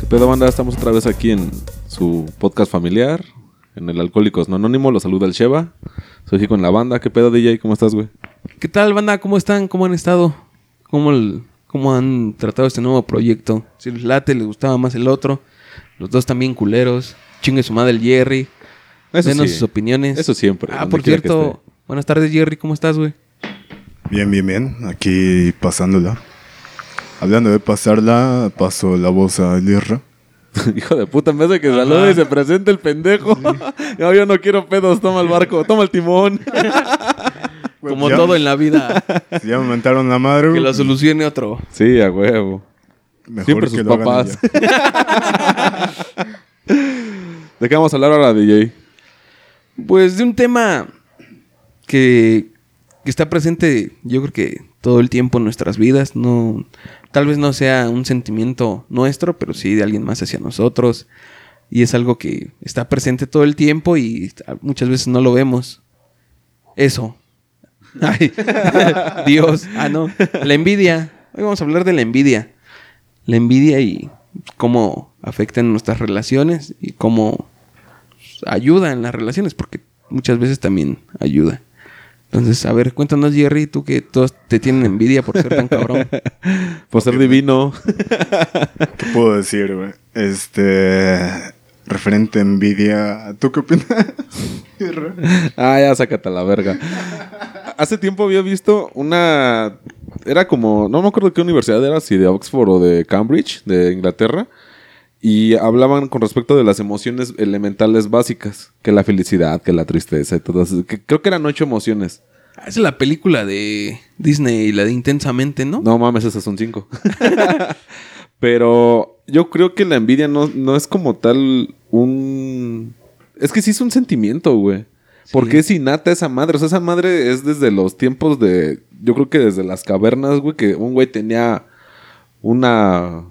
¿Qué pedo, banda? Estamos otra vez aquí en su podcast familiar, en el Alcohólicos No Anónimo. Los saluda el Sheva. Soy aquí con la banda. ¿Qué pedo, DJ? ¿Cómo estás, güey? ¿Qué tal, banda? ¿Cómo están? ¿Cómo han estado? ¿Cómo, el- cómo han tratado este nuevo proyecto? Si les late, les gustaba más el otro. Los dos también culeros. Chingue su madre el Jerry. Eso Denos sí. sus opiniones. Eso siempre, Ah, por cierto. Buenas tardes, Jerry. ¿Cómo estás, güey? Bien, bien, bien. Aquí pasándola. Hablando de pasarla, paso la voz a Lirra. Hijo de puta, en vez de que salude y se presente el pendejo. no, yo no quiero pedos. Toma el barco, toma el timón. Como ya- todo en la vida. Si ya me mentaron la madre, que lo solucione otro. sí, a huevo. mejor Siempre que sus papás. ¿De qué vamos a hablar ahora, DJ? Pues de un tema que, está presente, yo creo que todo el tiempo en nuestras vidas. No, tal vez no sea un sentimiento nuestro, pero sí de alguien más hacia nosotros. Y es algo que está presente todo el tiempo y muchas veces no lo vemos. Eso. Ay, Dios. Ah, no. La envidia. Hoy vamos a hablar de la envidia. La envidia y cómo afecta en nuestras relaciones y cómo ayuda en las relaciones, porque muchas veces también ayuda. Entonces, a ver, cuéntanos, Jerry, tú que todos te tienen envidia por ser tan cabrón. Por ser divino. ¿Qué puedo decir, güey? Este. Referente a envidia. ¿Tú qué opinas? Ah, ya sácate a la verga. Hace tiempo había visto una. Era como. No me acuerdo de qué universidad era, si de Oxford o de Cambridge, de Inglaterra. Y hablaban con respecto de las emociones elementales básicas. Que la felicidad, que la tristeza y todo eso. Que creo que eran ocho emociones. Ah, es la película de Disney, la de Intensamente, ¿no? No mames, esas son cinco. Pero yo creo que la envidia no, no es como tal un... Es que sí es un sentimiento, güey. Porque es innata esa madre. O sea, esa madre es desde los tiempos de... Yo creo que desde las cavernas, güey, que un güey tenía una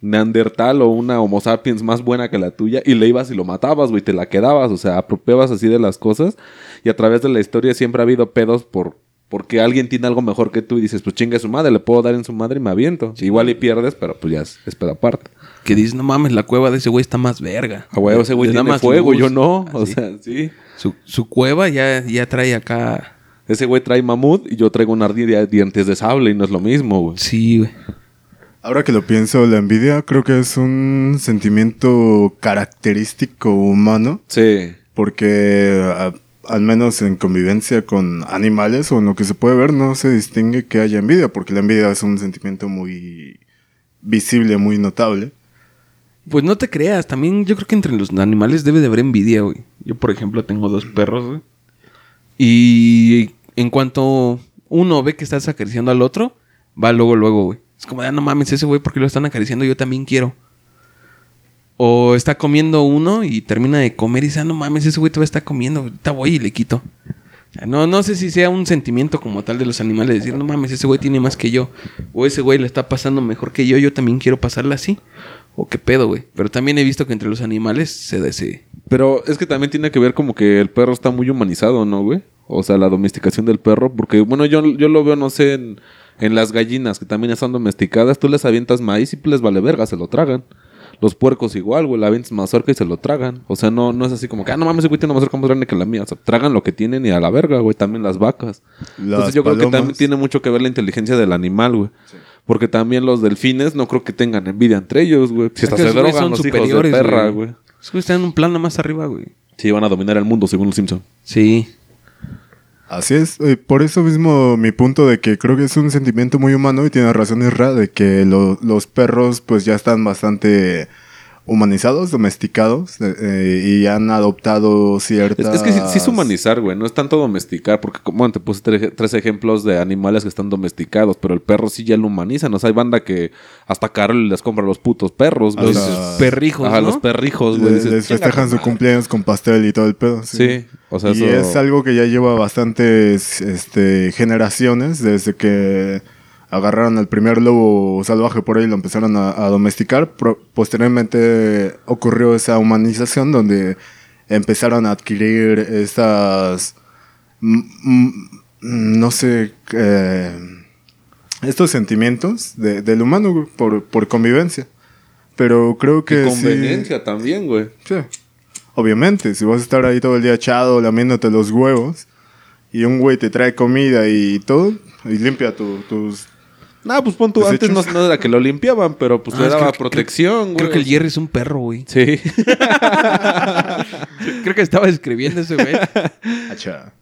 Neandertal o una Homo sapiens más buena que la tuya y le ibas y lo matabas, güey, te la quedabas, o sea, apropiabas así de las cosas y a través de la historia siempre ha habido pedos por porque alguien tiene algo mejor que tú y dices, pues chingue su madre, le puedo dar en su madre y me aviento. Igual y pierdes, pero pues ya es, es pedo aparte. Que dices, no mames, la cueva de ese güey está más verga. A huevo, ese güey tiene más fuego, luz. yo no. O Así. sea, sí. Su, su cueva ya, ya trae acá... Ese güey trae mamut y yo traigo un ardilla de dientes de sable y no es lo mismo, güey. Sí, güey. Ahora que lo pienso, la envidia creo que es un sentimiento característico humano. Sí. Porque a- al menos en convivencia con animales o en lo que se puede ver no se distingue que haya envidia, porque la envidia es un sentimiento muy visible, muy notable. Pues no te creas, también yo creo que entre los animales debe de haber envidia, güey. Yo, por ejemplo, tengo dos perros, güey. Y en cuanto uno ve que estás acariciando al otro, va luego, luego, güey. Es como, ah, no mames, ese güey, porque lo están acariciando? Yo también quiero. O está comiendo uno y termina de comer y dice, ah, no mames, ese güey todavía está comiendo. Ahorita voy y le quito. No, no sé si sea un sentimiento como tal de los animales, decir, no mames, ese güey tiene más que yo. O ese güey le está pasando mejor que yo, yo también quiero pasarla así. O qué pedo, güey. Pero también he visto que entre los animales se da ese... Pero es que también tiene que ver como que el perro está muy humanizado, ¿no, güey? O sea, la domesticación del perro. Porque, bueno, yo, yo lo veo, no sé, en, en las gallinas que también están domesticadas. Tú les avientas maíz y pues les vale verga, se lo tragan. Los puercos igual, güey, le avientas mazorca y se lo tragan. O sea, no, no es así como que, ah, no mames, ese güey tiene una mazorca más grande que la mía. O sea, tragan lo que tienen y a la verga, güey, también las vacas. Entonces yo creo que también tiene mucho que ver la inteligencia del animal, güey. Porque también los delfines no creo que tengan envidia entre ellos, güey. Si hasta que se drogan los hijos de perra, güey. Esos güeyes están en un plano más arriba, güey. Sí, van a dominar el mundo según los Simpson. Sí. Así es, eh, por eso mismo mi punto de que creo que es un sentimiento muy humano y tiene razón Isra de que lo- los perros pues ya están bastante humanizados, domesticados eh, eh, y han adoptado ciertas... es que sí, sí es humanizar, güey. No es tanto domesticar. Porque, como bueno, te puse tre- tres ejemplos de animales que están domesticados. Pero el perro sí ya lo humanizan. O sea, hay banda que hasta Carol les compra los putos perros, güey. Dices, perrijos, Ajá, ¿no? los perrijos, güey. Les, Dices, les "Chinga festejan su madre". cumpleaños con pastel y todo el pedo. Sí, o sea, y eso- es algo que ya lleva bastantes este, generaciones desde que agarraron al primer lobo salvaje por ahí y lo empezaron a, a domesticar. Pro- posteriormente ocurrió esa humanización donde empezaron a adquirir estas, no sé, eh, estos sentimientos de- del humano por, por convivencia. Pero creo que... Y sí- también, güey. Sí. Obviamente, si vas a estar ahí todo el día echado, lamiéndote los huevos, y un güey te trae comida y todo, y limpia tu- tus... No, pues pon tú, antes no, era que lo limpiaban, pero pues Ah, le daba protección, güey. Creo que el Jerry es un perro, güey. Sí. Creo que estaba escribiendo ese güey. Acha.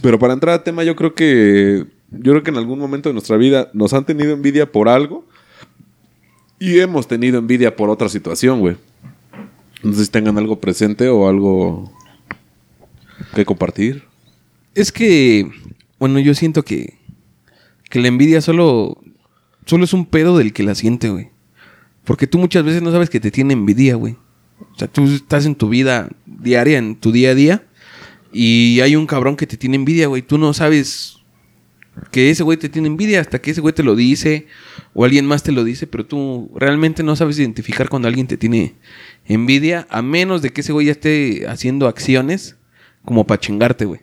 Pero para entrar al tema, yo creo que. Yo creo que en algún momento de nuestra vida nos han tenido envidia por algo. Y hemos tenido envidia por otra situación, güey. No sé si tengan algo presente o algo que compartir. Es que, bueno, yo siento que, que la envidia solo, solo es un pedo del que la siente, güey. Porque tú muchas veces no sabes que te tiene envidia, güey. O sea, tú estás en tu vida diaria, en tu día a día, y hay un cabrón que te tiene envidia, güey. Tú no sabes que ese güey te tiene envidia hasta que ese güey te lo dice o alguien más te lo dice, pero tú realmente no sabes identificar cuando alguien te tiene envidia, a menos de que ese güey ya esté haciendo acciones como para chingarte, güey.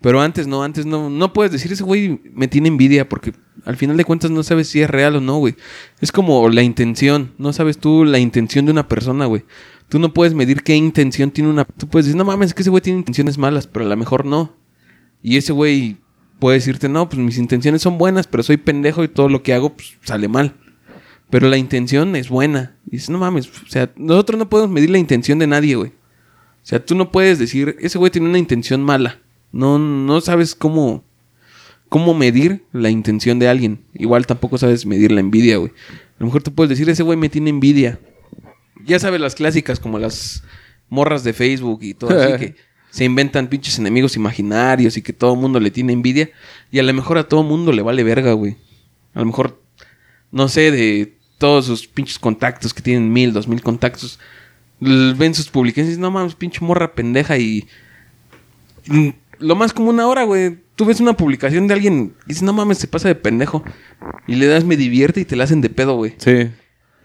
Pero antes no, antes no, no puedes decir ese güey me tiene envidia porque al final de cuentas no sabes si es real o no, güey. Es como la intención, no sabes tú la intención de una persona, güey. Tú no puedes medir qué intención tiene una... Tú puedes decir, no mames, es que ese güey tiene intenciones malas, pero a lo mejor no. Y ese güey puede decirte, no, pues mis intenciones son buenas, pero soy pendejo y todo lo que hago pues, sale mal. Pero la intención es buena. Y dices, no mames, o sea, nosotros no podemos medir la intención de nadie, güey. O sea, tú no puedes decir, ese güey tiene una intención mala. No, no sabes cómo, cómo medir la intención de alguien. Igual tampoco sabes medir la envidia, güey. A lo mejor tú puedes decir, ese güey me tiene envidia. Ya sabes las clásicas, como las morras de Facebook y todo así, que se inventan pinches enemigos imaginarios y que todo el mundo le tiene envidia. Y a lo mejor a todo mundo le vale verga, güey. A lo mejor, no sé, de todos sus pinches contactos que tienen mil, dos mil contactos, ven sus publicaciones y no mames, pinche morra pendeja y... Mm, Lo más como una hora, güey. Tú ves una publicación de alguien y dices, no mames, se pasa de pendejo. Y le das me divierte y te la hacen de pedo, güey. Sí.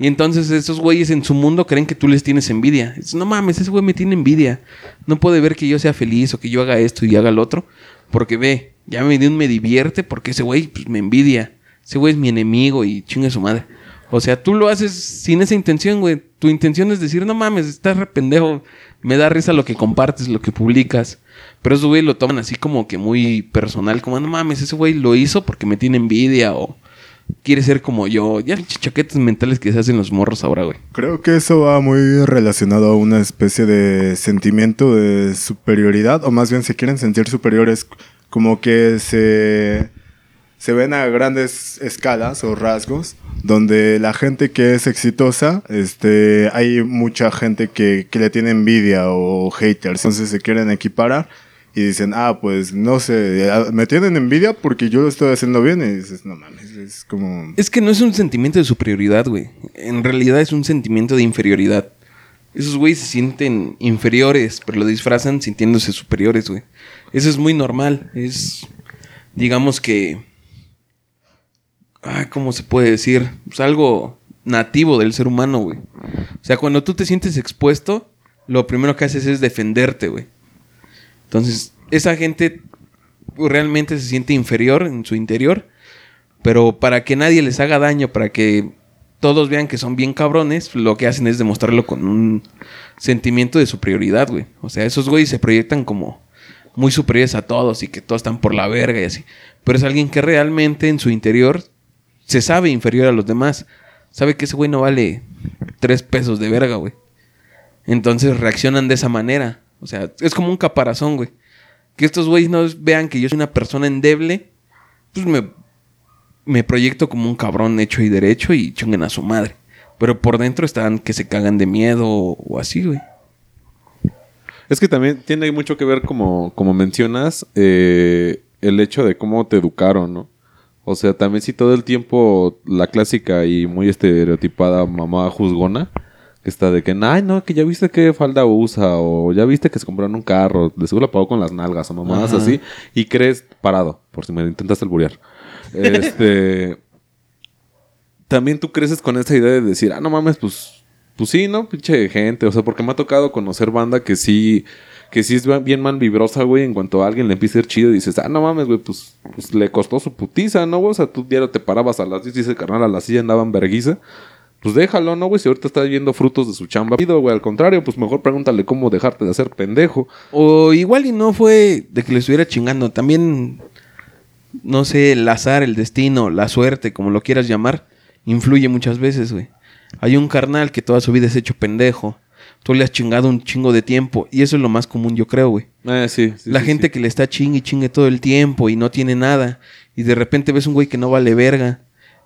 Y entonces esos güeyes en su mundo creen que tú les tienes envidia. Dices, no mames, ese güey me tiene envidia. No puede ver que yo sea feliz o que yo haga esto y haga lo otro. Porque ve, ya me me divierte porque ese güey pues, me envidia. Ese güey es mi enemigo y chinga su madre. O sea, tú lo haces sin esa intención, güey. Tu intención es decir, no mames, estás re pendejo. Me da risa lo que compartes, lo que publicas. Pero esos güey lo toman así como que muy personal. Como, no mames, ese güey lo hizo porque me tiene envidia o quiere ser como yo. Ya chaquetas mentales que se hacen los morros ahora, güey. Creo que eso va muy relacionado a una especie de sentimiento de superioridad, o más bien se quieren sentir superiores, como que se, se ven a grandes escalas o rasgos, donde la gente que es exitosa, este, hay mucha gente que, que le tiene envidia o haters, entonces se quieren equiparar. Y dicen, ah, pues no sé, me tienen envidia porque yo lo estoy haciendo bien. Y dices, no mames, es como. Es que no es un sentimiento de superioridad, güey. En realidad es un sentimiento de inferioridad. Esos güeyes se sienten inferiores, pero lo disfrazan sintiéndose superiores, güey. Eso es muy normal. Es, digamos que... Ah, ¿cómo se puede decir? Pues algo nativo del ser humano, güey. O sea, cuando tú te sientes expuesto, lo primero que haces es defenderte, güey. Entonces, esa gente realmente se siente inferior en su interior. Pero para que nadie les haga daño, para que todos vean que son bien cabrones, lo que hacen es demostrarlo con un sentimiento de superioridad, güey. O sea, esos güeyes se proyectan como muy superiores a todos y que todos están por la verga y así. Pero es alguien que realmente en su interior se sabe inferior a los demás. Sabe que ese güey no vale tres pesos de verga, güey. Entonces reaccionan de esa manera. O sea, es como un caparazón, güey. Que estos güeyes no vean que yo soy una persona endeble, pues me, me proyecto como un cabrón hecho y derecho y chunguen a su madre. Pero por dentro están que se cagan de miedo o, así, güey. Es que también tiene mucho que ver, como, como mencionas, eh, el hecho de cómo te educaron, ¿no? O sea, también si todo el tiempo la clásica y muy estereotipada mamá juzgona, está de que, ay, no, que ya viste qué falda usa, o ya viste que se compraron un carro, de seguro la pagó con las nalgas, o mamadas Ajá. así, y crees parado, por si me intentas alburear. Este. también tú creces con esa idea de decir, ah, no mames, pues pues sí, ¿no? Pinche gente. O sea, porque me ha tocado conocer banda que sí, que sí es bien man vibrosa, güey. En cuanto a alguien le empieza a ir chido y dices, ah, no mames, güey, pues, pues le costó su putiza, ¿no, güey? O sea, tú diario te parabas a las 10 y ese carnal a la silla andaban verguiza. Pues déjalo, ¿no, güey? Si ahorita estás viendo frutos de su chamba. Pido, güey, al contrario, pues mejor pregúntale cómo dejarte de hacer pendejo. O igual y no fue de que le estuviera chingando. También, no sé, el azar, el destino, la suerte, como lo quieras llamar, influye muchas veces, güey. Hay un carnal que toda su vida es hecho pendejo. Tú le has chingado un chingo de tiempo. Y eso es lo más común, yo creo, güey. Eh, sí, sí, la sí, gente que le está chingue y chingue todo el tiempo y no tiene nada. Y de repente ves un güey que no vale verga.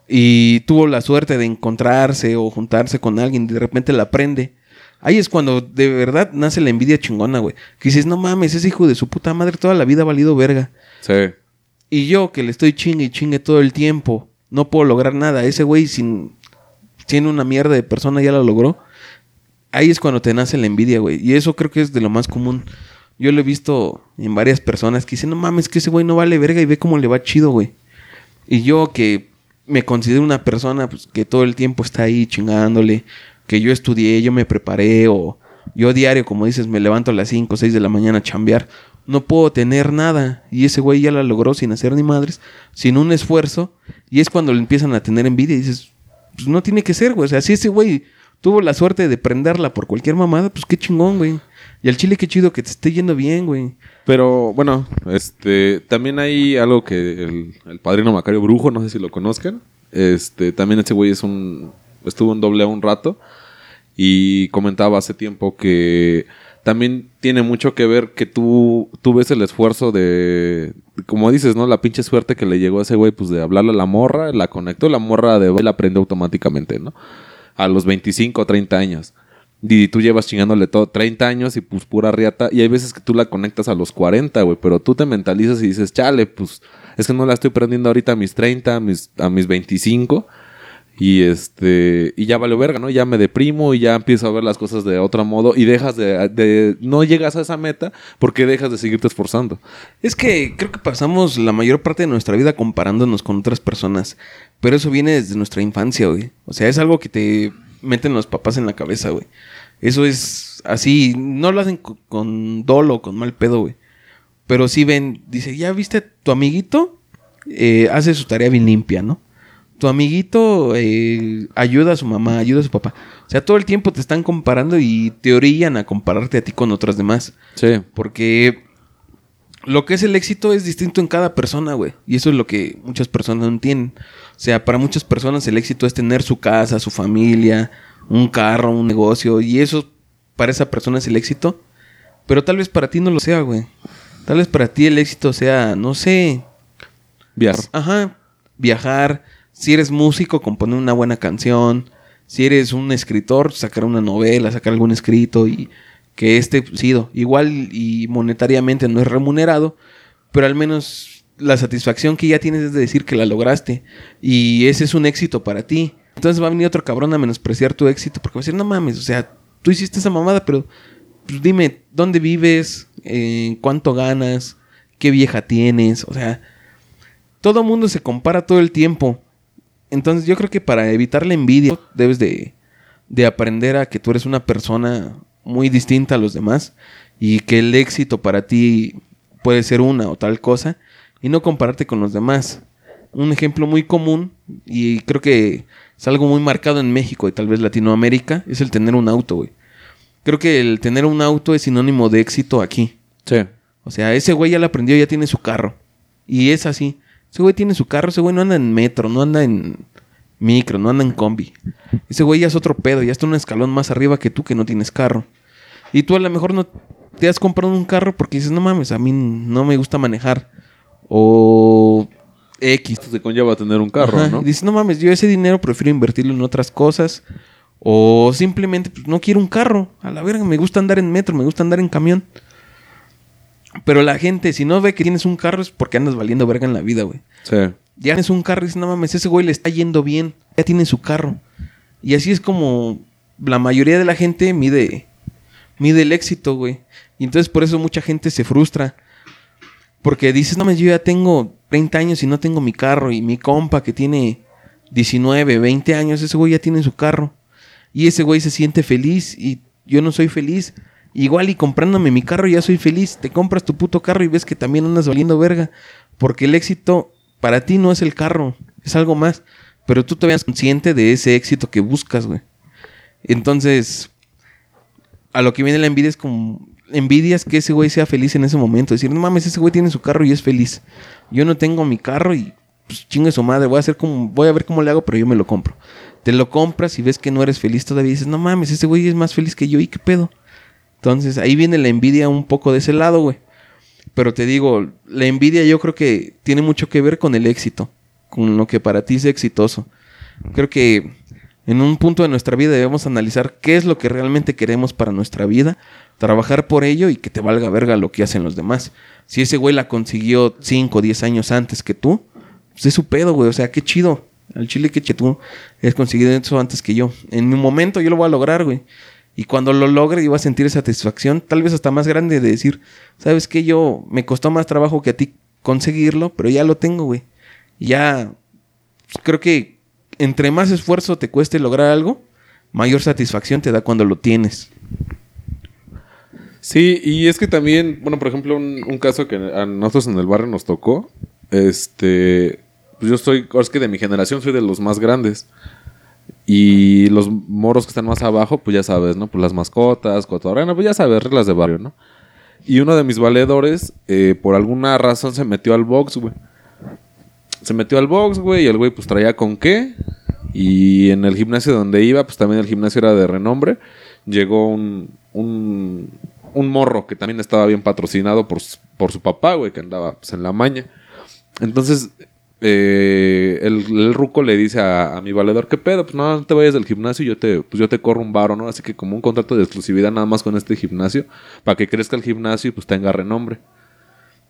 Y tuvo la suerte de encontrarse o juntarse con alguien y de repente la aprende. Ahí es cuando de verdad nace la envidia chingona, güey. Que dices, no mames, ese hijo de su puta madre toda la vida ha valido verga. Sí. Y yo que le estoy chingue y chingue todo el tiempo, no puedo lograr nada. Ese güey sin siendo una mierda de persona ya lo logró. Ahí es cuando te nace la envidia, güey. Y eso creo que es de lo más común. Yo lo he visto en varias personas que dicen, no mames, que ese güey no vale verga y ve cómo le va chido, güey. Y yo que me considero una persona pues, que todo el tiempo está ahí chingándole, que yo estudié, yo me preparé o yo diario, como dices, me levanto a las 5 o 6 de la mañana a chambear. No puedo tener nada. Y ese güey ya la logró sin hacer ni madres, sin un esfuerzo. Y es cuando le empiezan a tener envidia y dices, pues no tiene que ser, güey. O sea, si ese güey tuvo la suerte de prenderla por cualquier mamada, pues qué chingón, güey. Y al chile qué chido que te esté yendo bien, güey. Pero bueno, este también hay algo que el, el padrino Macario Brujo, no sé si lo conozcan. Este, también ese güey es un estuvo en doble A un rato y comentaba hace tiempo que también tiene mucho que ver que tú, tú ves el esfuerzo de, como dices, ¿no? La pinche suerte que le llegó a ese güey, pues de hablarle a la morra, la conectó, la morra de la aprendió automáticamente, ¿no? A los 25 o 30 años. Y tú llevas chingándole todo 30 años y pues pura riata. Y hay veces que tú la conectas a los 40, güey. Pero tú te mentalizas y dices, chale, pues es que no la estoy prendiendo ahorita a mis 30, a mis, a mis 25. Y este, y ya vale verga, ¿no? Ya me deprimo y ya empiezo a ver las cosas de otro modo y dejas de, no llegas a esa meta porque dejas de seguirte esforzando. Es que creo que pasamos la mayor parte de nuestra vida comparándonos con otras personas. Pero eso viene desde nuestra infancia, güey. O sea, es algo que te meten los papás en la cabeza, güey. Eso es así, no lo hacen con, con dolo, con mal pedo, güey. Pero sí ven, dice, ya viste, tu amiguito eh, hace su tarea bien limpia, ¿no? Tu amiguito eh, ayuda a su mamá, ayuda a su papá. O sea, todo el tiempo te están comparando y te orillan a compararte a ti con otras demás. Sí. Porque lo que es el éxito es distinto en cada persona, güey. Y eso es lo que muchas personas no entienden. O sea, para muchas personas el éxito es tener su casa, su familia, un carro, un negocio. Y eso para esa persona es el éxito. Pero tal vez para ti no lo sea, güey. Tal vez para ti el éxito sea, no sé. Viajar. Ajá. Viajar. Si eres músico, componer una buena canción. Si eres un escritor, sacar una novela, sacar algún escrito y que esté sido igual y monetariamente no es remunerado, pero al menos la satisfacción que ya tienes es de decir que la lograste y ese es un éxito para ti. Entonces va a venir otro cabrón a menospreciar tu éxito porque va a decir, no mames, o sea, tú hiciste esa mamada, pero pues, dime, ¿dónde vives? Eh, ¿Cuánto ganas? ¿Qué vieja tienes? O sea, todo mundo se compara todo el tiempo. Entonces yo creo que para evitar la envidia debes de, de aprender a que tú eres una persona muy distinta a los demás y que el éxito para ti puede ser una o tal cosa y no compararte con los demás. Un ejemplo muy común y creo que es algo muy marcado en México y tal vez Latinoamérica es el tener un auto, güey. Creo que el tener un auto es sinónimo de éxito aquí. Sí. O sea, ese güey ya lo aprendió, ya tiene su carro. Y es así. Ese güey tiene su carro, ese güey no anda en metro, no anda en micro, no anda en combi. Ese güey ya es otro pedo, ya está un escalón más arriba que tú que no tienes carro. Y tú a lo mejor no te has comprado un carro porque dices, no mames, a mí no me gusta manejar. O X. Esto te conlleva tener un carro, Ajá, ¿no? Y dices, no mames, yo ese dinero prefiero invertirlo en otras cosas. O simplemente pues, no quiero un carro. A la verga, me gusta andar en metro, me gusta andar en camión. Pero la gente, si no ve que tienes un carro, es porque andas valiendo verga en la vida, güey. Sí. Ya tienes un carro y dices, no mames, ese güey le está yendo bien. Ya tiene su carro. Y así es como la mayoría de la gente mide, mide el éxito, güey. Y entonces por eso mucha gente se frustra. Porque dices, no mames, yo ya tengo 30 años y no tengo mi carro. Y mi compa que tiene 19, 20 años, ese güey ya tiene su carro. y ese güey se siente feliz y yo no soy feliz. Igual y comprándome mi carro ya soy feliz. Te compras tu puto carro y ves que también andas valiendo verga. Porque el éxito para ti no es el carro, es algo más. Pero tú te veas consciente de ese éxito que buscas, güey. Entonces, a lo que viene la envidia es como... Envidias que ese güey sea feliz en ese momento. Decir, no mames, ese güey tiene su carro y es feliz. Yo no tengo mi carro y pues chingue su madre. Voy a hacer como... Voy a ver cómo le hago, pero yo me lo compro. Te lo compras y ves que no eres feliz todavía. Y dices, no mames, ese güey es más feliz que yo. ¿Y qué pedo? Entonces, ahí viene la envidia un poco de ese lado, güey. Pero te digo, la envidia yo creo que tiene mucho que ver con el éxito. Con lo que para ti es exitoso. Creo que en un punto de nuestra vida debemos analizar qué es lo que realmente queremos para nuestra vida, trabajar por ello y que te valga verga lo que hacen los demás. Si ese güey la consiguió 5 o 10 años antes que tú, pues es su pedo, güey. O sea, qué chido. Al chile que tú has conseguido eso antes que yo. En mi momento yo lo voy a lograr, güey. Y cuando lo logre, iba a sentir satisfacción, tal vez hasta más grande, de decir, ¿sabes qué? Yo me costó más trabajo que a ti conseguirlo, pero ya lo tengo, güey. Ya creo que entre más esfuerzo te cueste lograr algo, mayor satisfacción te da cuando lo tienes. Sí, y es que también, bueno, por ejemplo, un, caso que a nosotros en el barrio nos tocó, este, pues yo soy, es que de mi generación soy de los más grandes. Y los moros que están más abajo, pues ya sabes, ¿no? Pues las mascotas, cotorrena, pues ya sabes, reglas de barrio, ¿no? Y uno de mis valedores, eh, por alguna razón, se metió al box, güey. Se metió al box, güey, y el güey pues traía con qué. Y en el gimnasio donde iba, pues también el gimnasio era de renombre. Llegó un, un, morro que también estaba bien patrocinado por, por su papá, güey, que andaba pues, en la maña. Entonces, eh, el, ruco le dice a, mi valedor, ¿qué pedo? Pues no, no te vayas del gimnasio, yo te, pues yo te corro un varo, ¿no? Así que como un contrato de exclusividad nada más con este gimnasio, para que crezca el gimnasio y pues tenga renombre.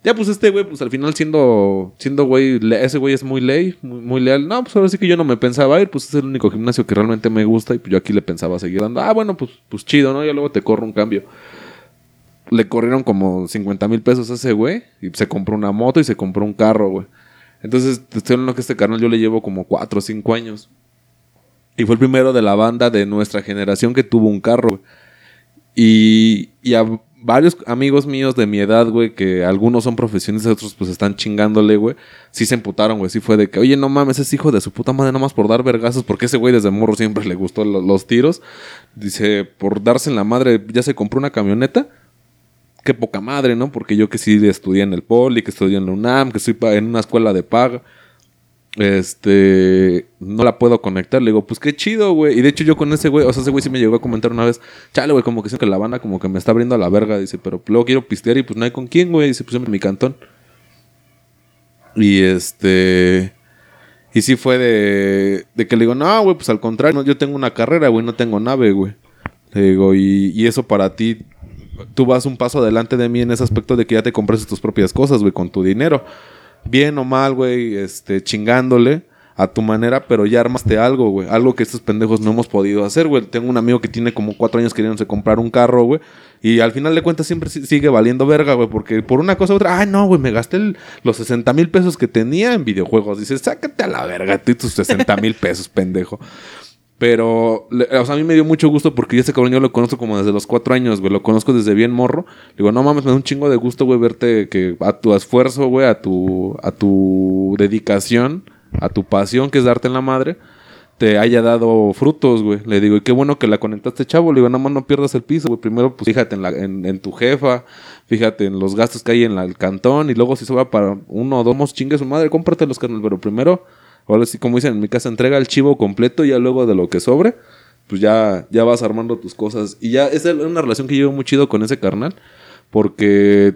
Ya, pues este güey, pues al final siendo, siendo güey, ese güey es muy ley, muy, leal. No, pues ahora sí que yo no me pensaba ir, pues es el único gimnasio que realmente me gusta y pues yo aquí le pensaba seguir dando. Ah, bueno, pues, pues chido, ¿no? Ya luego te corro un cambio. Le corrieron como 50 mil pesos a ese güey y se compró una moto y se compró un carro, güey. Entonces, te estoy hablando que este carnal yo le llevo como 4 o 5 años. Y fue el primero de la banda de nuestra generación que tuvo un carro. Y, y a varios amigos míos de mi edad, güey, que algunos son profesionistas, otros pues están chingándole, güey, sí se emputaron, güey. Sí fue de que, oye, no mames, es hijo de su puta madre nomás por dar vergazos, porque ese güey desde morro siempre le gustó los, tiros. Dice, por darse en la madre, ya se compró una camioneta. Qué poca madre, ¿no? Porque yo que sí estudié en el Poli, que estudié en la UNAM, que estoy en una escuela de paga este, no la puedo conectar. Le digo, pues qué chido, güey. Y de hecho yo con ese güey, o sea, ese güey sí me llegó a comentar una vez, chale, güey, como que siento que la banda como que me está abriendo a la verga. Dice, pero luego quiero pistear y pues no hay con quién, güey. Dice, pues en mi cantón. Y este... Y sí fue de, de que le digo, no, güey, pues al contrario, yo tengo una carrera, güey, no tengo nave, güey. Le digo, y, y eso para ti, tú vas un paso adelante de mí en ese aspecto de que ya te compras tus propias cosas, güey, con tu dinero bien o mal, güey, este, chingándole a tu manera, pero ya armaste algo, güey. Algo que estos pendejos no hemos podido hacer, güey. Tengo un amigo que tiene como cuatro años queriéndose comprar un carro, güey. Y al final de cuentas siempre sigue valiendo verga, güey. Porque por una cosa u otra, ay, no, güey, me gasté los 60 mil pesos que tenía en videojuegos. Dices, sácate a la verga, tú y tus 60 mil pesos, pendejo. Pero, o sea, a mí me dio mucho gusto porque yo ese cabrón yo lo conozco como desde los cuatro años, güey. Lo conozco desde bien morro. Digo, no mames, me da un chingo de gusto, güey, verte que a tu esfuerzo, güey, a tu, a tu dedicación, a tu pasión, que es darte en la madre, te haya dado frutos, güey. Le digo, y qué bueno que la conectaste, chavo. Le digo, nada más no pierdas el piso, güey. Primero, pues fíjate en, la, en, tu jefa, fíjate en los gastos que hay en el cantón, y luego si va para uno o dos, chingue su madre, cómprate los carnales. Pero primero Ahora sí, como dicen en mi casa, entrega el chivo completo y ya luego de lo que sobre, pues ya, ya vas armando tus cosas. Y ya, es una relación que llevo muy chido con ese carnal. Porque,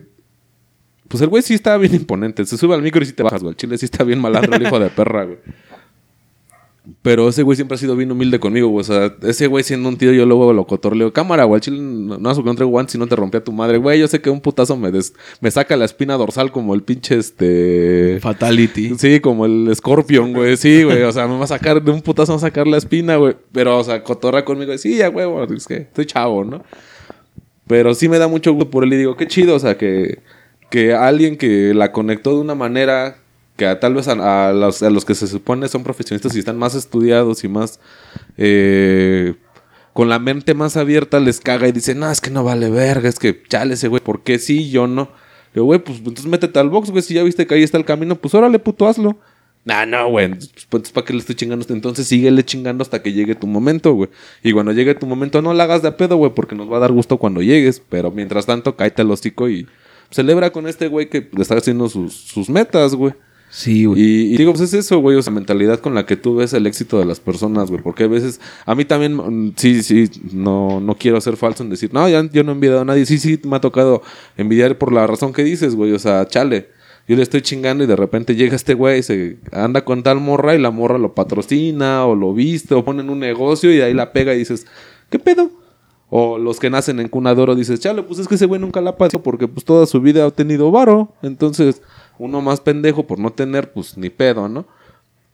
pues el güey sí está bien imponente. Se sube al micro y sí te bajas, güey. El chile sí está bien malandro el hijo de perra, güey. Pero ese güey siempre ha sido bien humilde conmigo, güey. O sea, ese güey siendo un tío, yo luego lo cotorleo. Cámara, güey. Chile no, no que no guantes si no te rompía tu madre. Güey, yo sé que un putazo me, me saca la espina dorsal como el pinche este. Fatality. Sí, como el Scorpion, güey. Sí, güey. O sea, me va a sacar de un putazo, me va a sacar la espina, güey. Pero, o sea, cotorra conmigo. Sí, ya, güey, es que estoy chavo, ¿no? Pero sí me da mucho gusto por él y digo, qué chido, o sea, que, que alguien que la conectó de una manera que tal vez a, los, que se supone son profesionistas y están más estudiados y más, eh, con la mente más abierta les caga y dice, no, es que no vale verga, es que chale ese güey, ¿por qué sí, yo no? Le güey, pues entonces métete al box, güey, si ya viste que ahí está el camino, pues órale, puto, hazlo. Nah, no, güey, pues, pues ¿para qué le estoy chingando? Entonces síguele chingando hasta que llegue tu momento, güey. Y cuando llegue tu momento, no la hagas de a pedo, güey, porque nos va a dar gusto cuando llegues. Pero mientras tanto, cállate el hocico y celebra con este güey que está haciendo sus, sus metas, güey. Sí, güey. Y, digo, pues es eso, güey, o sea, mentalidad con la que tú ves el éxito de las personas, güey. Porque a veces, a mí también, mm, sí, sí, no, no quiero ser falso en decir, no, ya, yo no he envidiado a nadie. Sí, sí, me ha tocado envidiar por la razón que dices, güey. O sea, chale. Yo le estoy chingando y de repente llega este güey y se anda con tal morra y la morra lo patrocina o lo viste o pone en un negocio y ahí la pega y dices, ¿qué pedo? O los que nacen en cunadoro dices, chale, pues es que ese güey nunca la pasó porque pues toda su vida ha tenido varo. Entonces, uno más pendejo por no tener, pues ni pedo, ¿no?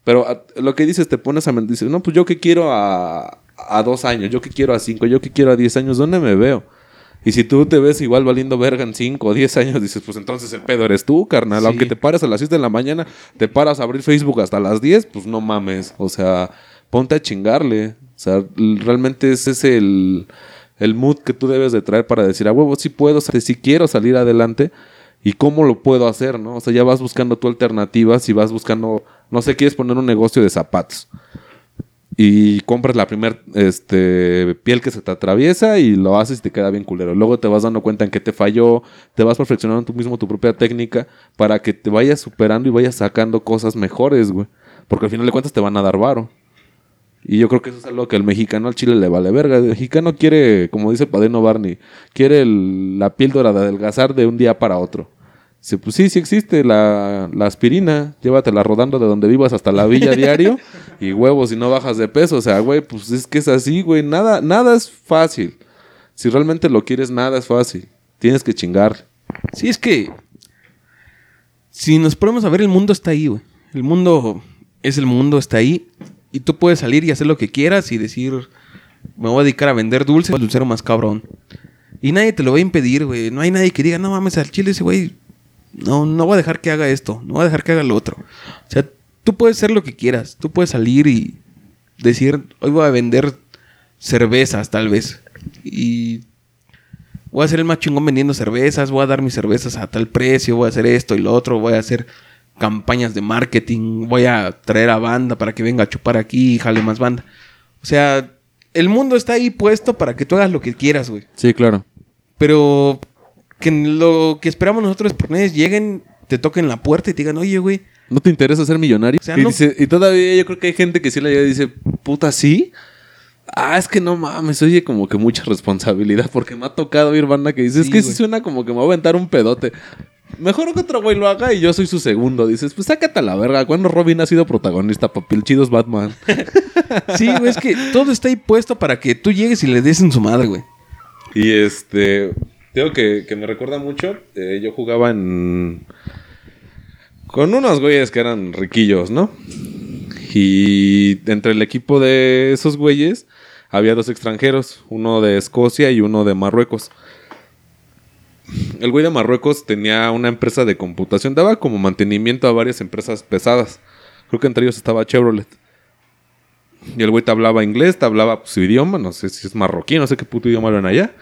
Pero a- lo que dices, te pones a mentir, dices, no, pues yo que quiero a, a dos años, yo que quiero a cinco, yo que quiero a diez años, ¿dónde me veo? Y si tú te ves igual valiendo verga en cinco o diez años, dices, pues entonces el pedo eres tú, carnal. Sí. Aunque te pares a las 7 de la mañana, te paras a abrir Facebook hasta las 10, pues no mames. O sea, ponte a chingarle. O sea, realmente ese es el, el mood que tú debes de traer para decir, a huevo, sí puedo, sí quiero salir adelante. ¿Y cómo lo puedo hacer, no? O sea, ya vas buscando tu alternativas y vas buscando, no sé, quieres poner un negocio de zapatos. Y compras la primer este, piel que se te atraviesa y lo haces y te queda bien culero. Luego te vas dando cuenta en qué te falló, te vas perfeccionando tú mismo tu propia técnica para que te vayas superando y vayas sacando cosas mejores, güey. Porque al final de cuentas te van a dar varo. Y yo creo que eso es algo que el mexicano al chile le vale verga. El mexicano quiere, como dice Padeno Barney, quiere el- la píldora de adelgazar de un día para otro. Dice, pues sí, sí existe la, la aspirina. Llévatela rodando de donde vivas hasta la villa diario. y huevos y no bajas de peso. O sea, güey, pues es que es así, güey. Nada, nada es fácil. Si realmente lo quieres, nada es fácil. Tienes que chingar. Sí, es que. Si nos ponemos a ver, el mundo está ahí, güey. El mundo es el mundo, está ahí. Y tú puedes salir y hacer lo que quieras y decir, me voy a dedicar a vender dulces, el dulcero más cabrón. Y nadie te lo va a impedir, güey. No hay nadie que diga, no mames, al chile ese güey. No, no voy a dejar que haga esto, no voy a dejar que haga lo otro. O sea, tú puedes hacer lo que quieras. Tú puedes salir y decir, hoy voy a vender cervezas, tal vez. Y voy a ser el más chingón vendiendo cervezas, voy a dar mis cervezas a tal precio, voy a hacer esto y lo otro, voy a hacer campañas de marketing, voy a traer a banda para que venga a chupar aquí y jale más banda. O sea, el mundo está ahí puesto para que tú hagas lo que quieras, güey. Sí, claro. Pero que lo que esperamos nosotros es lleguen, te toquen la puerta y te digan, oye, güey, ¿No te interesa ser millonario? O sea, y, no- dice- y todavía yo creo que hay gente que sí le llega y dice, puta, ¿sí? Ah, es que no mames, oye como que mucha responsabilidad porque me ha tocado oír banda que dice, es que sí suena como que me va a aventar un pedote. Mejor que otro güey lo haga y yo soy su segundo. Dices, pues sácate a la verga. ¿Cuándo Robin ha sido protagonista, papi? El chido es Batman. sí, güey, es que todo está ahí puesto para que tú llegues y le des en su madre, güey. Y este. Tengo que, que me recuerda mucho. eh, yo jugaba en. Con unos güeyes que eran riquillos, ¿no? Y entre el equipo de esos güeyes había dos extranjeros, uno de Escocia y uno de Marruecos. El güey de Marruecos tenía una empresa de computación, daba como mantenimiento a varias empresas pesadas. Creo que entre ellos estaba Chevrolet. Y el güey te hablaba inglés, te hablaba pues, su idioma, no sé si es marroquí, no sé qué puto idioma hablan allá.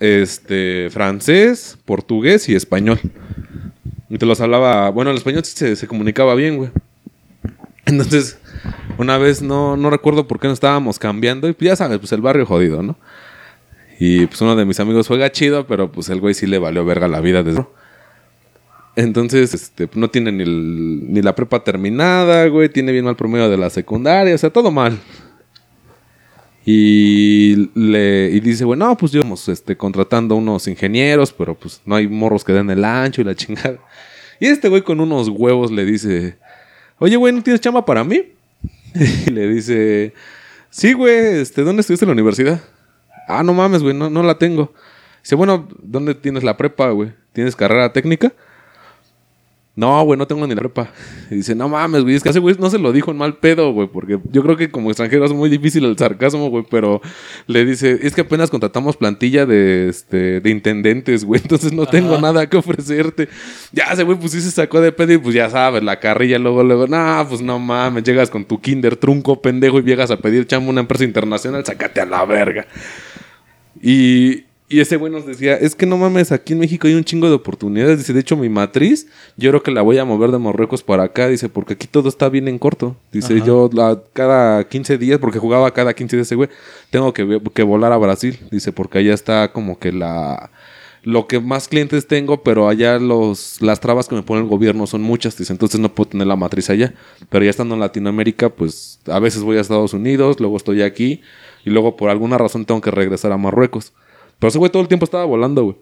Este, francés, portugués y español. Y te los hablaba, bueno, el español se, comunicaba bien, güey. Entonces, una vez no, no recuerdo por qué nos estábamos cambiando. Y pues ya sabes, pues el barrio jodido, ¿no? Y pues uno de mis amigos juega chido, pero pues el güey sí le valió verga la vida desde. Entonces, este, no tiene ni, ni la prepa terminada, güey. Tiene bien mal promedio de la secundaria, o sea, todo mal. Y le y dice, bueno, pues yo estamos este, contratando unos ingenieros, pero pues no hay morros que den el ancho y la chingada. Y este güey con unos huevos le dice, oye, güey, ¿no tienes chamba para mí? y le dice, sí, güey, este, ¿dónde estudiaste en la universidad? Ah, no mames, güey, no, no la tengo. Dice, bueno, ¿dónde tienes la prepa, güey? ¿Tienes carrera técnica? No, güey, no tengo ni la prepa. Y dice, no mames, güey, es que ese güey no se lo dijo en mal pedo, güey, porque yo creo que como extranjero es muy difícil el sarcasmo, güey, pero le dice, es que apenas contratamos plantilla de, este, de intendentes, güey, entonces no tengo nada que ofrecerte. Ya ese güey, pues sí se sacó de pedo y pues ya sabes, la carrilla luego, luego, no, pues no mames, llegas con tu kinder trunco pendejo y llegas a pedir chamba a una empresa internacional, sácate a la verga. Y, y ese güey nos decía, es que no mames, aquí en México hay un chingo de oportunidades. Dice, de hecho, mi matriz, yo creo que la voy a mover de Marruecos para acá. Dice, porque aquí todo está bien en corto. Dice, yo la- cada 15 días, porque jugaba cada 15 días ese güey, tengo que, que volar a Brasil. Dice, porque allá está como que la... Lo que más clientes tengo, pero allá los, las trabas que me pone el gobierno son muchas. Dice, entonces no puedo tener la matriz allá. Pero ya estando en Latinoamérica, pues a veces voy a Estados Unidos, luego estoy aquí. Y luego por alguna razón tengo que regresar a Marruecos. Pero ese güey todo el tiempo estaba volando, güey.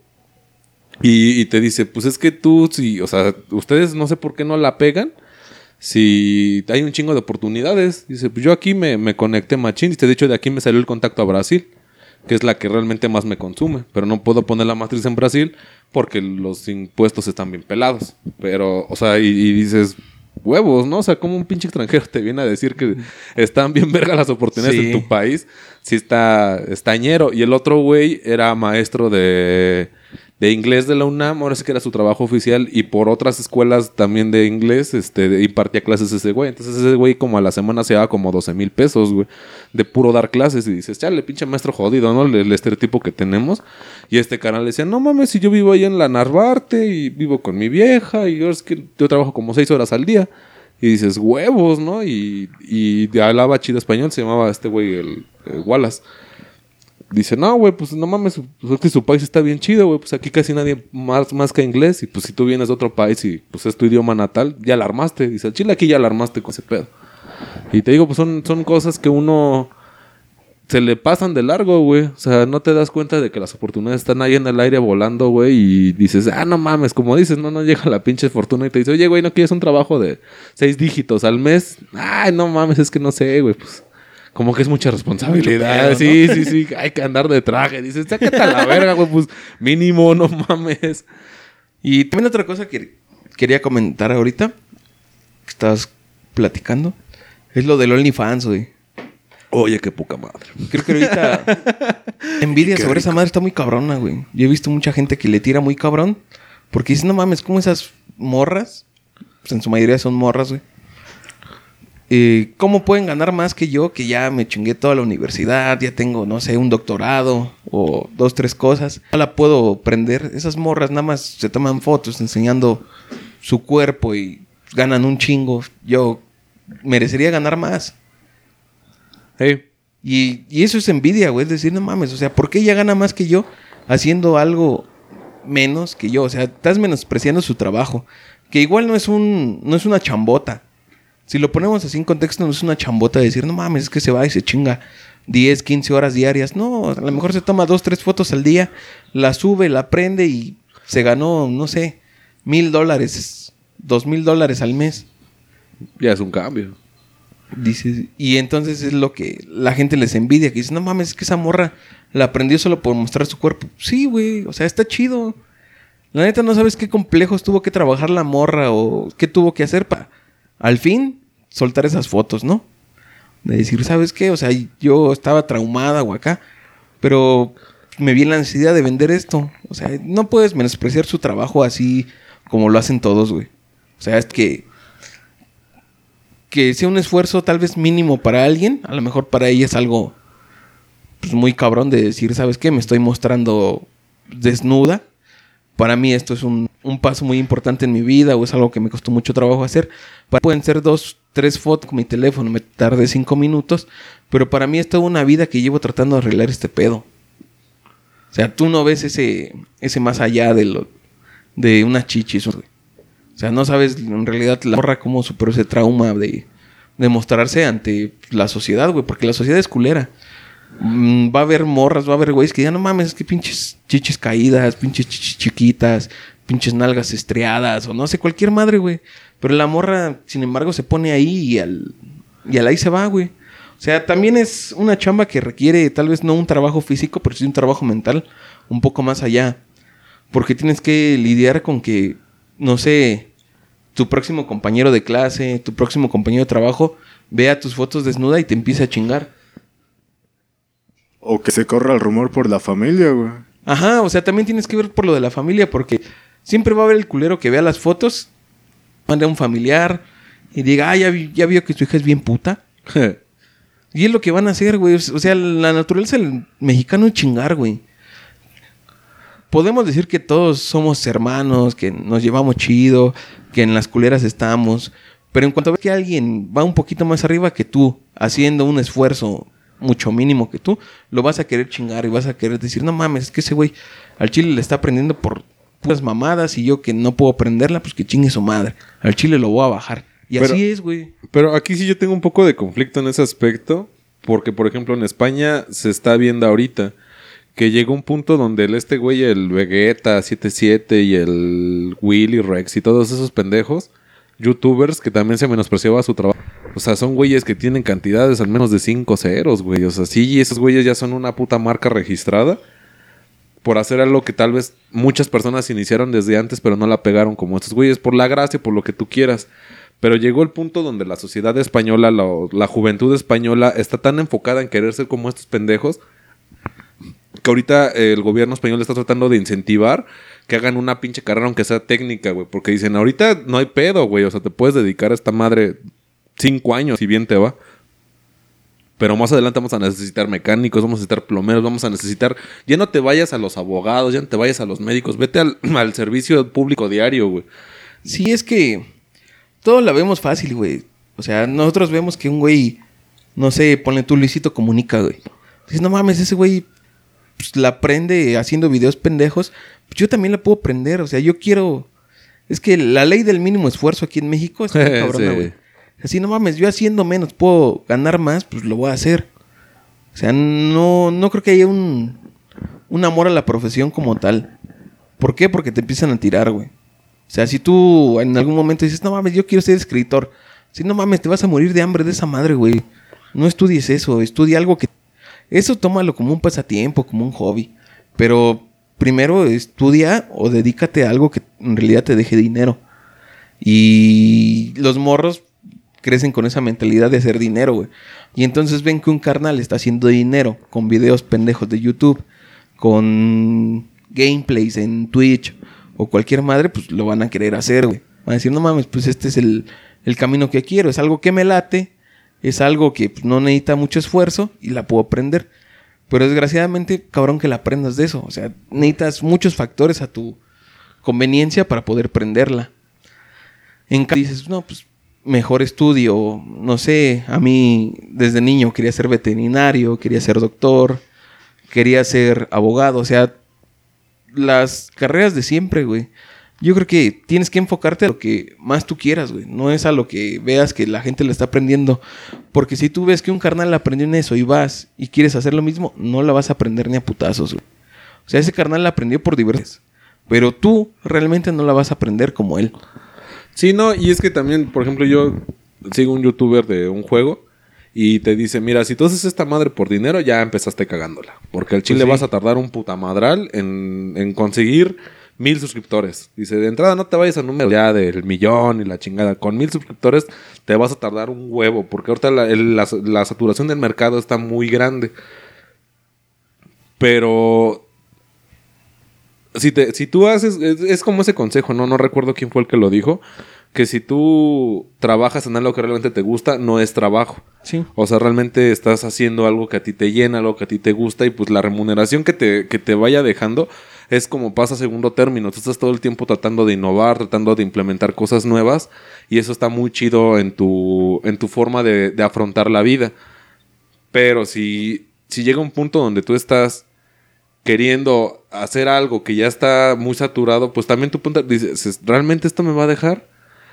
Y, y te dice, pues es que tú, si, o sea, ustedes no sé por qué no la pegan. Si hay un chingo de oportunidades. Dice, pues yo aquí me, me conecté machín. Dice, de hecho, de aquí me salió el contacto a Brasil, que es la que realmente más me consume. Pero no puedo poner la matriz en Brasil porque los impuestos están bien pelados. Pero, o sea, y, y dices, huevos, ¿no? O sea, como un pinche extranjero te viene a decir que están bien verga las oportunidades Sí. en tu país. Sí está estañero. Y el otro güey era maestro de, de inglés de la UNAM, ahora sí que era su trabajo oficial. Y por otras escuelas también de inglés, este, impartía clases ese güey. Entonces ese güey como a la semana se daba como 12 mil pesos, güey. De puro dar clases. Y dices, chale, pinche maestro jodido, ¿no? El, el estereotipo que tenemos. Y este canal decía, no mames, si yo vivo ahí en la Narvarte y vivo con mi vieja. Y yo es que yo trabajo como 6 horas al día. Y dices, huevos, ¿no? Y, y hablaba chido español, se llamaba este güey el, el Wallace. Dice, no, güey, pues no mames, pues es que su país está bien chido, güey, pues aquí casi nadie más, más que inglés. Y pues si tú vienes de otro país y pues es tu idioma natal, ya la armaste. Dice, chile aquí ya la armaste con ese pedo. Y te digo, pues son, son cosas que uno se le pasan de largo, güey. O sea, no te das cuenta de que las oportunidades están ahí en el aire volando, güey. Y dices, ah, no mames, como dices, no, no llega la pinche fortuna y te dice, oye, güey, ¿no quieres un trabajo de seis dígitos al mes? Ay, no mames, es que no sé, güey, pues. Como que es mucha responsabilidad. Pedo, Sí, sí, sí. Hay que andar de traje. Dices, sácate a la verga, güey, pues mínimo, no mames. Y también otra cosa que quería comentar ahorita, que estabas platicando, es lo del OnlyFans, güey. Oye, qué poca madre. Creo que ahorita envidia sobre esa madre está muy cabrona, güey. Yo he visto mucha gente que le tira muy cabrón porque dice, no mames, como esas morras, pues en su mayoría son morras, güey. Eh, ¿Cómo pueden ganar más que yo que ya me chingué toda la universidad, ya tengo, no sé, un doctorado o dos, tres cosas? No la puedo prender. Esas morras nada más se toman fotos enseñando su cuerpo y ganan un chingo. Yo merecería ganar más. Hey, Y, y eso es envidia, güey. Es decir, no mames, o sea, ¿por qué ella gana más que yo haciendo algo menos que yo? O sea, estás menospreciando su trabajo. Que igual no es un, no es una chambota. Si lo ponemos así en contexto, no es una chambota de decir, no mames, es que se va y se chinga 10, 15 horas diarias. No, a lo mejor se toma dos, tres fotos al día, la sube, la prende y se ganó, no sé, mil dólares, dos mil dólares al mes. ya es un cambio. Dices, y entonces es lo que la gente les envidia, que dice, no mames, es que esa morra la aprendió solo por mostrar su cuerpo. Sí, güey, o sea, está chido. La neta no sabes qué complejos tuvo que trabajar la morra o qué tuvo que hacer para, al fin, soltar esas fotos, ¿no? De decir, ¿sabes qué? O sea, yo estaba traumada o acá, pero me vi en la necesidad de vender esto. O sea, no puedes menospreciar su trabajo así como lo hacen todos, güey. O sea, es que que sea un esfuerzo tal vez mínimo para alguien, a lo mejor para ella es algo pues, muy cabrón de decir, ¿sabes qué? Me estoy mostrando desnuda. Para mí esto es un, un paso muy importante en mi vida o es algo que me costó mucho trabajo hacer. Pa- Pueden ser dos, tres fotos con mi teléfono, me tardé cinco minutos, pero para mí es toda una vida que llevo tratando de arreglar este pedo. O sea, tú no ves ese, ese más allá de, lo, de unas chichis. O sea, no sabes en realidad la morra cómo superó ese trauma de, de mostrarse ante la sociedad, güey. Porque la sociedad es culera. Mm, va a haber morras, va a haber güeyes que digan, no mames, es que pinches chichis caídas, pinches chichis chiquitas, pinches nalgas estriadas, o no sé, cualquier madre, güey. Pero la morra, sin embargo, se pone ahí y al, y al ahí se va, güey. O sea, también es una chamba que requiere tal vez no un trabajo físico, pero sí un trabajo mental un poco más allá. Porque tienes que lidiar con que, no sé, tu próximo compañero de clase, tu próximo compañero de trabajo, vea tus fotos desnuda y te empiece a chingar. O que se corra el rumor por la familia, güey. Ajá, o sea, también tienes que ver por lo de la familia, porque siempre va a haber el culero que vea las fotos, mande a un familiar y diga, ah, ya, vi- ya vio que su hija es bien puta. Y es lo que van a hacer, güey. O sea, la naturaleza del mexicano es chingar, güey. Podemos decir que todos somos hermanos, que nos llevamos chido, que en las culeras estamos. Pero en cuanto ves que alguien va un poquito más arriba que tú, haciendo un esfuerzo mucho mínimo que tú, lo vas a querer chingar y vas a querer decir, no mames, es que ese güey al chile le está aprendiendo por puras mamadas y yo que no puedo aprenderla, pues que chingue su madre. Al chile lo voy a bajar. Y Pero- así es, güey. Pero aquí sí yo tengo un poco de conflicto en ese aspecto, porque por ejemplo en España se está viendo ahorita que llegó un punto donde el este güey, el Vegeta 77 y el Willy Rex y todos esos pendejos, youtubers que también se menospreciaba su trabajo. O sea, son güeyes que tienen cantidades al menos de 5 ceros, güey. O sea, sí, y esos güeyes ya son una puta marca registrada por hacer algo que tal vez muchas personas iniciaron desde antes, pero no la pegaron como estos güeyes, por la gracia, por lo que tú quieras. Pero llegó el punto donde la sociedad española, la, la juventud española, está tan enfocada en querer ser como estos pendejos, que ahorita el gobierno español está tratando de incentivar que hagan una pinche carrera, aunque sea técnica, güey. Porque dicen, ahorita no hay pedo, güey. O sea, te puedes dedicar a esta madre cinco años, si bien te va. Pero más adelante vamos a necesitar mecánicos, vamos a necesitar plomeros, vamos a necesitar... Ya no te vayas a los abogados, ya no te vayas a los médicos, vete al, servicio público diario, güey. Sí, es que todo la vemos fácil, güey. O sea, nosotros vemos que un güey, no sé, ponle tú Luisito comunica, güey. Dices, no mames, ese güey pues, la aprende haciendo videos pendejos. Pues yo también la puedo aprender. O sea, yo quiero. Es que la ley del mínimo esfuerzo aquí en México es muy cabrona, Sí. güey. Así, no mames, yo haciendo menos puedo ganar más, pues lo voy a hacer. O sea, no, no creo que haya un, un amor a la profesión como tal. ¿Por qué? Porque te empiezan a tirar, güey. O sea, si tú en algún momento dices, no mames, yo quiero ser escritor. Si no mames, te vas a morir de hambre de esa madre, güey. No estudies eso, estudia algo que... Eso tómalo como un pasatiempo, como un hobby. Pero primero estudia o dedícate a algo que en realidad te deje dinero. Y los morros crecen con esa mentalidad de hacer dinero, güey. Y entonces ven que un carnal está haciendo dinero con videos pendejos de YouTube, con gameplays en Twitch o cualquier madre, pues lo van a querer hacer, güey. Van a decir, no mames, pues este es el, el camino que quiero. Es algo que me late, es algo que pues, no necesita mucho esfuerzo y la puedo aprender. Pero desgraciadamente, cabrón, que la aprendas de eso. O sea, necesitas muchos factores a tu conveniencia para poder prenderla. En cambio, dices, no, pues mejor estudio. No sé, a mí desde niño quería ser veterinario, quería ser doctor, quería ser abogado. O sea, las carreras de siempre, güey. Yo creo que tienes que enfocarte a lo que más tú quieras, güey. No es a lo que veas que la gente le está aprendiendo. Porque si tú ves que un carnal aprendió en eso y vas y quieres hacer lo mismo, no la vas a aprender ni a putazos, güey. O sea, ese carnal la aprendió por diversas. Pero tú realmente no la vas a aprender como él. Sí, no, y es que también, por ejemplo, yo sigo un youtuber de un juego y te dice, mira, si tú haces esta madre por dinero, ya empezaste cagándola. Porque al chile Pues sí. vas a tardar un putamadral en, en conseguir mil suscriptores. Dice, de entrada no te vayas a número ya del millón y la chingada. Con mil suscriptores te vas a tardar un huevo, porque ahorita la, el- la- la saturación del mercado está muy grande. Pero si, te, si tú haces, es, es como ese consejo, ¿no? No recuerdo quién fue el que lo dijo, que si tú trabajas en algo que realmente te gusta, no es trabajo. Sí. O sea, realmente estás haciendo algo que a ti te llena, algo que a ti te gusta y pues la remuneración que te, que te vaya dejando es como pasa a segundo término. Tú estás todo el tiempo tratando de innovar, tratando de implementar cosas nuevas y eso está muy chido en tu, en tu forma de, de afrontar la vida. Pero si, si llega un punto donde tú estás queriendo hacer algo que ya está muy saturado, pues también tu punto dices, ¿realmente esto me va a dejar?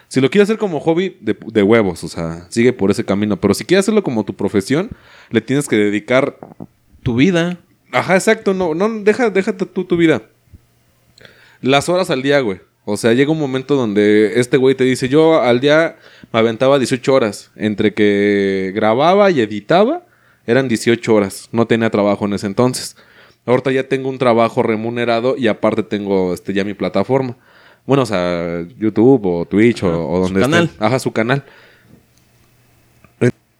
Si lo quieres hacer como hobby, de, de huevos, o sea, sigue por ese camino. Pero si quieres hacerlo como tu profesión, le tienes que dedicar. Tu vida. Ajá, exacto, no, no, deja, déjate tú tu vida. Las horas al día, güey. O sea, llega un momento donde este güey te dice, yo al día me aventaba 18 horas. Entre que grababa y editaba, eran 18 horas. No tenía trabajo en ese entonces. Ahorita ya tengo un trabajo remunerado y aparte tengo este, ya mi plataforma. Bueno, o sea, YouTube o Twitch o, o donde su canal. estén. Ajá, su canal.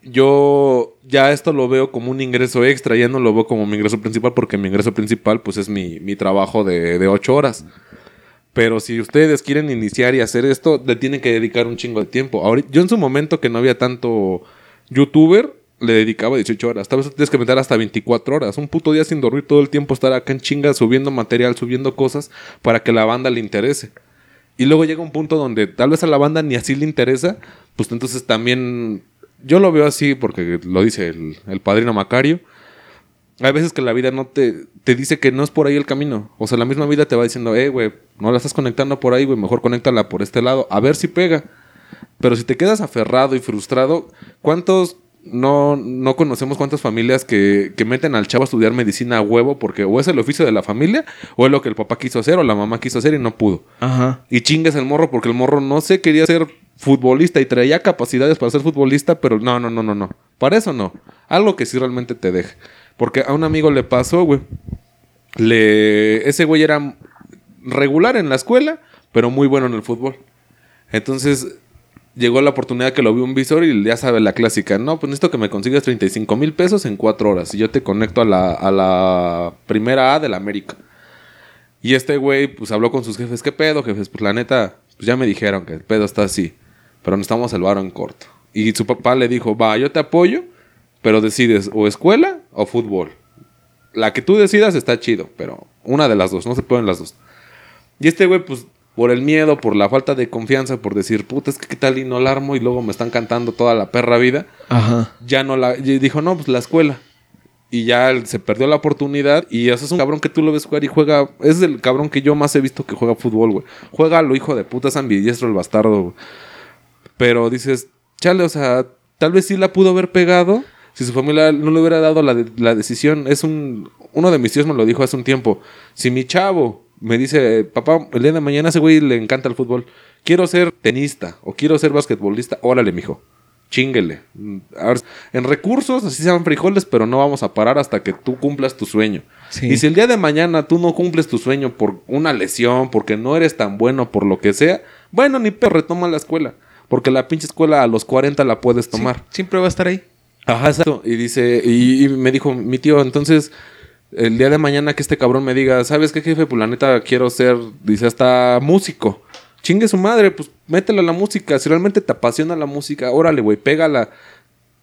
Yo ya esto lo veo como un ingreso extra, ya no lo veo como mi ingreso principal porque mi ingreso principal pues es mi, mi trabajo de, de ocho horas. Pero si ustedes quieren iniciar y hacer esto, le tienen que dedicar un chingo de tiempo. Yo en su momento que no había tanto youtuber, le dedicaba 18 horas. Tal vez tienes que meter hasta 24 horas. Un puto día sin dormir todo el tiempo, estar acá en chinga subiendo material, subiendo cosas para que la banda le interese. Y luego llega un punto donde tal vez a la banda ni así le interesa, pues entonces también yo lo veo así porque lo dice el, el padrino Macario. Hay veces que la vida no te, te dice que no es por ahí el camino. O sea, la misma vida te va diciendo, eh, güey, no la estás conectando por ahí, güey, mejor conéctala por este lado, a ver si pega. Pero si te quedas aferrado y frustrado, ¿cuántos no, no conocemos cuántas familias que, que meten al chavo a estudiar medicina a huevo porque o es el oficio de la familia o es lo que el papá quiso hacer o la mamá quiso hacer y no pudo? Ajá. Y chingues el morro porque el morro no se quería ser futbolista y traía capacidades para ser futbolista, pero no, no, no, no, no. Para eso no. Algo que sí realmente te deje. Porque a un amigo le pasó, güey. Le... Ese güey era regular en la escuela, pero muy bueno en el fútbol. Entonces llegó la oportunidad que lo vio un visor y ya sabe la clásica. No, pues necesito que me consigas 35 mil pesos en cuatro horas y yo te conecto a la, a la primera A de la América. Y este güey, pues habló con sus jefes. ¿Qué pedo, jefes? Pues la neta, pues ya me dijeron que el pedo está así. Pero necesitamos el varo en corto. Y su papá le dijo, va, yo te apoyo, pero decides o escuela o fútbol. La que tú decidas está chido, pero una de las dos, no se pueden las dos. Y este güey, pues, por el miedo, por la falta de confianza, por decir, puta, es que qué tal y no la armo y luego me están cantando toda la perra vida, Ajá. ya no la... Y dijo, no, pues la escuela. Y ya se perdió la oportunidad. Y ese es un cabrón que tú lo ves jugar y juega. Es el cabrón que yo más he visto que juega fútbol, güey. Juega a lo hijo de puta, es ambidiestro el bastardo, güey. Pero dices, chale, o sea, tal vez sí la pudo haber pegado si su familia no le hubiera dado la, de- la decisión. Es un. Uno de mis tíos me lo dijo hace un tiempo. Si mi chavo me dice, papá, el día de mañana a ese güey le encanta el fútbol. Quiero ser tenista o quiero ser basquetbolista. Órale, mijo. Chinguele. Mm, a ver, en recursos, así sean frijoles, pero no vamos a parar hasta que tú cumplas tu sueño. Sí. Y si el día de mañana tú no cumples tu sueño por una lesión, porque no eres tan bueno, por lo que sea, bueno, ni perro, retoma la escuela. Porque la pinche escuela a los 40 la puedes tomar. Sí, siempre va a estar ahí. Ajá, exacto. Y dice, y, y me dijo mi tío, entonces, el día de mañana que este cabrón me diga, ¿sabes qué, jefe? Pues la neta quiero ser, dice, hasta músico. Chingue su madre, pues métela a la música. Si realmente te apasiona la música, órale, güey, pégala.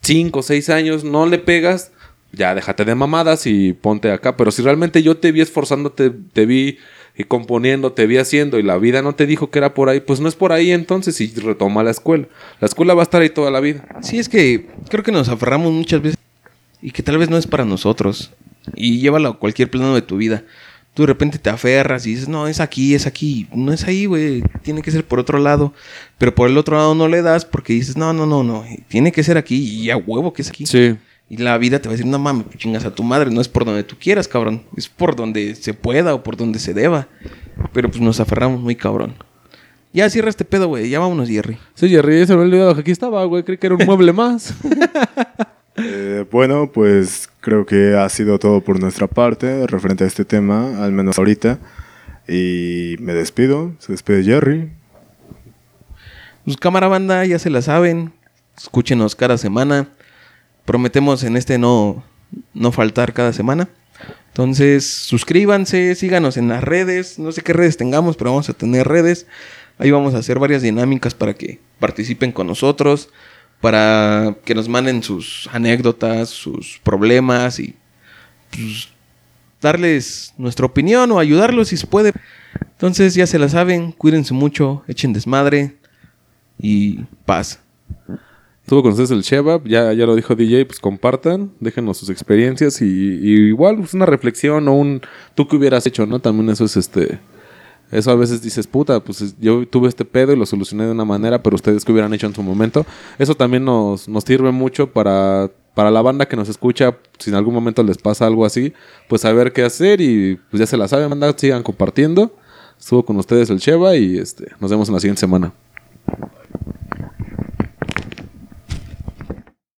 Cinco, seis años, no le pegas, ya déjate de mamadas y ponte acá. Pero si realmente yo te vi esforzándote, te vi y componiendo, te vi haciendo y la vida no te dijo que era por ahí, pues no es por ahí entonces y retoma la escuela. La escuela va a estar ahí toda la vida. Sí, es que creo que nos aferramos muchas veces y que tal vez no es para nosotros. Y llévalo a cualquier plano de tu vida. Tú de repente te aferras y dices, no, es aquí, es aquí. No es ahí, güey. Tiene que ser por otro lado. Pero por el otro lado no le das porque dices, no, no, no, no. Tiene que ser aquí y a huevo que es aquí. Sí. Y la vida te va a decir, no mames, pues chingas a tu madre. No es por donde tú quieras, cabrón. Es por donde se pueda o por donde se deba. Pero pues nos aferramos muy cabrón. Ya cierra este pedo, güey. Ya vámonos, Jerry. Sí, Jerry, se me olvidado que aquí estaba, güey. Creí que era un mueble más. Eh, bueno, pues creo que ha sido todo por nuestra parte referente a este tema, al menos ahorita. Y me despido. Se despide Jerry. Pues cámara banda, ya se la saben. Escúchenos cada semana. Prometemos en este no, no faltar cada semana. Entonces, suscríbanse, síganos en las redes. No sé qué redes tengamos, pero vamos a tener redes. Ahí vamos a hacer varias dinámicas para que participen con nosotros. Para que nos manden sus anécdotas, sus problemas y pues, darles nuestra opinión o ayudarlos si se puede. Entonces, ya se la saben. Cuídense mucho, echen desmadre y paz. Estuvo con ustedes el Shebab, ya, ya lo dijo DJ, pues compartan, déjenos sus experiencias y, igual pues, una reflexión o un tú que hubieras hecho, ¿no? También eso es este. Eso a veces dices, puta, pues es- yo tuve este pedo y lo solucioné de una manera, pero ustedes qué hubieran hecho en su momento. Eso también nos, nos sirve mucho para, para la banda que nos escucha, si en algún momento les pasa algo así, pues saber qué hacer y pues ya se la saben, banda, sigan compartiendo. Estuvo con ustedes el Sheba y este, nos vemos en la siguiente semana.